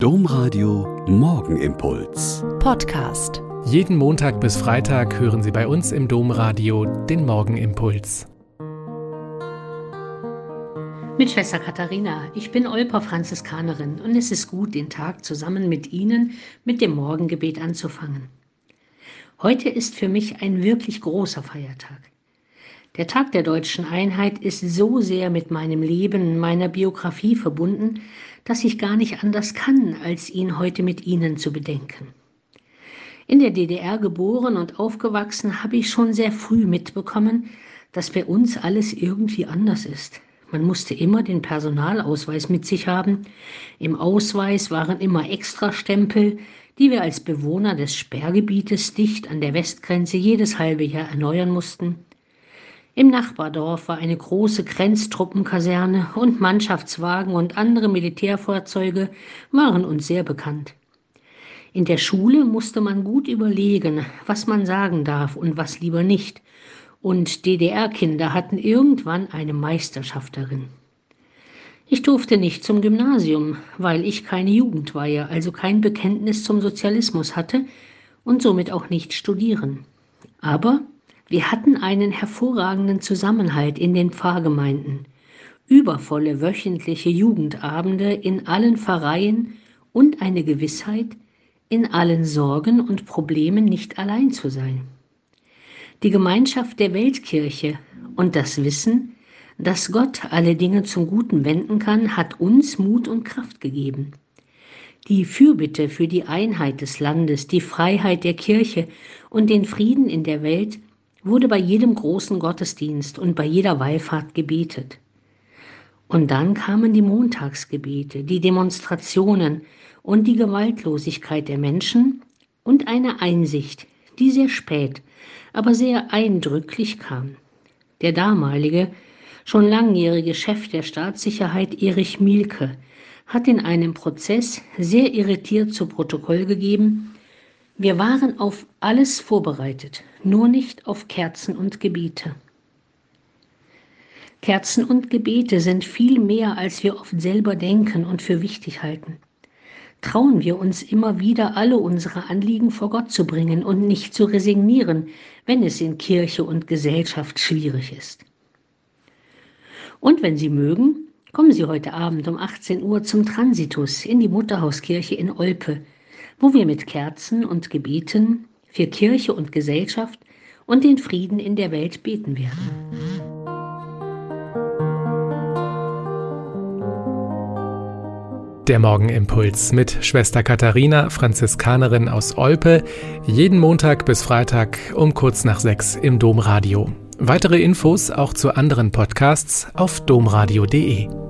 Domradio Morgenimpuls. Podcast. Jeden Montag bis Freitag hören Sie bei uns im Domradio den Morgenimpuls. Mit Schwester Katharina, ich bin Olper Franziskanerin und es ist gut, den Tag zusammen mit Ihnen mit dem Morgengebet anzufangen. Heute ist für mich ein wirklich großer Feiertag. Der Tag der deutschen Einheit ist so sehr mit meinem Leben, meiner Biografie verbunden, dass ich gar nicht anders kann, als ihn heute mit Ihnen zu bedenken. In der DDR geboren und aufgewachsen habe ich schon sehr früh mitbekommen, dass bei uns alles irgendwie anders ist. Man musste immer den Personalausweis mit sich haben. Im Ausweis waren immer Extrastempel, die wir als Bewohner des Sperrgebietes dicht an der Westgrenze jedes halbe Jahr erneuern mussten. Im Nachbardorf war eine große Grenztruppenkaserne und Mannschaftswagen und andere Militärfahrzeuge waren uns sehr bekannt. In der Schule musste man gut überlegen, was man sagen darf und was lieber nicht. Und DDR-Kinder hatten irgendwann eine Meisterschaft darin. Ich durfte nicht zum Gymnasium, weil ich keine Jugendweihe, also kein Bekenntnis zum Sozialismus hatte und somit auch nicht studieren. Aber wir hatten einen hervorragenden Zusammenhalt in den Pfarrgemeinden, übervolle wöchentliche Jugendabende in allen Pfarreien und eine Gewissheit, in allen Sorgen und Problemen nicht allein zu sein. Die Gemeinschaft der Weltkirche und das Wissen, dass Gott alle Dinge zum Guten wenden kann, hat uns Mut und Kraft gegeben. Die Fürbitte für die Einheit des Landes, die Freiheit der Kirche und den Frieden in der Welt wurde bei jedem großen Gottesdienst und bei jeder Wallfahrt gebetet. Und dann kamen die Montagsgebete, die Demonstrationen und die Gewaltlosigkeit der Menschen und eine Einsicht, die sehr spät, aber sehr eindrücklich kam. Der damalige, schon langjährige Chef der Staatssicherheit Erich Mielke hat in einem Prozess sehr irritiert zu Protokoll gegeben, wir waren auf alles vorbereitet, nur nicht auf Kerzen und Gebete. Kerzen und Gebete sind viel mehr, als wir oft selber denken und für wichtig halten. Trauen wir uns immer wieder, alle unsere Anliegen vor Gott zu bringen und nicht zu resignieren, wenn es in Kirche und Gesellschaft schwierig ist. Und wenn Sie mögen, kommen Sie heute Abend um 18 Uhr zum Transitus in die Mutterhauskirche in Olpe wo wir mit Kerzen und Gebeten für Kirche und Gesellschaft und den Frieden in der Welt beten werden. Der Morgenimpuls mit Schwester Katharina, Franziskanerin aus Olpe, jeden Montag bis Freitag um kurz nach sechs im Domradio. Weitere Infos auch zu anderen Podcasts auf domradio.de.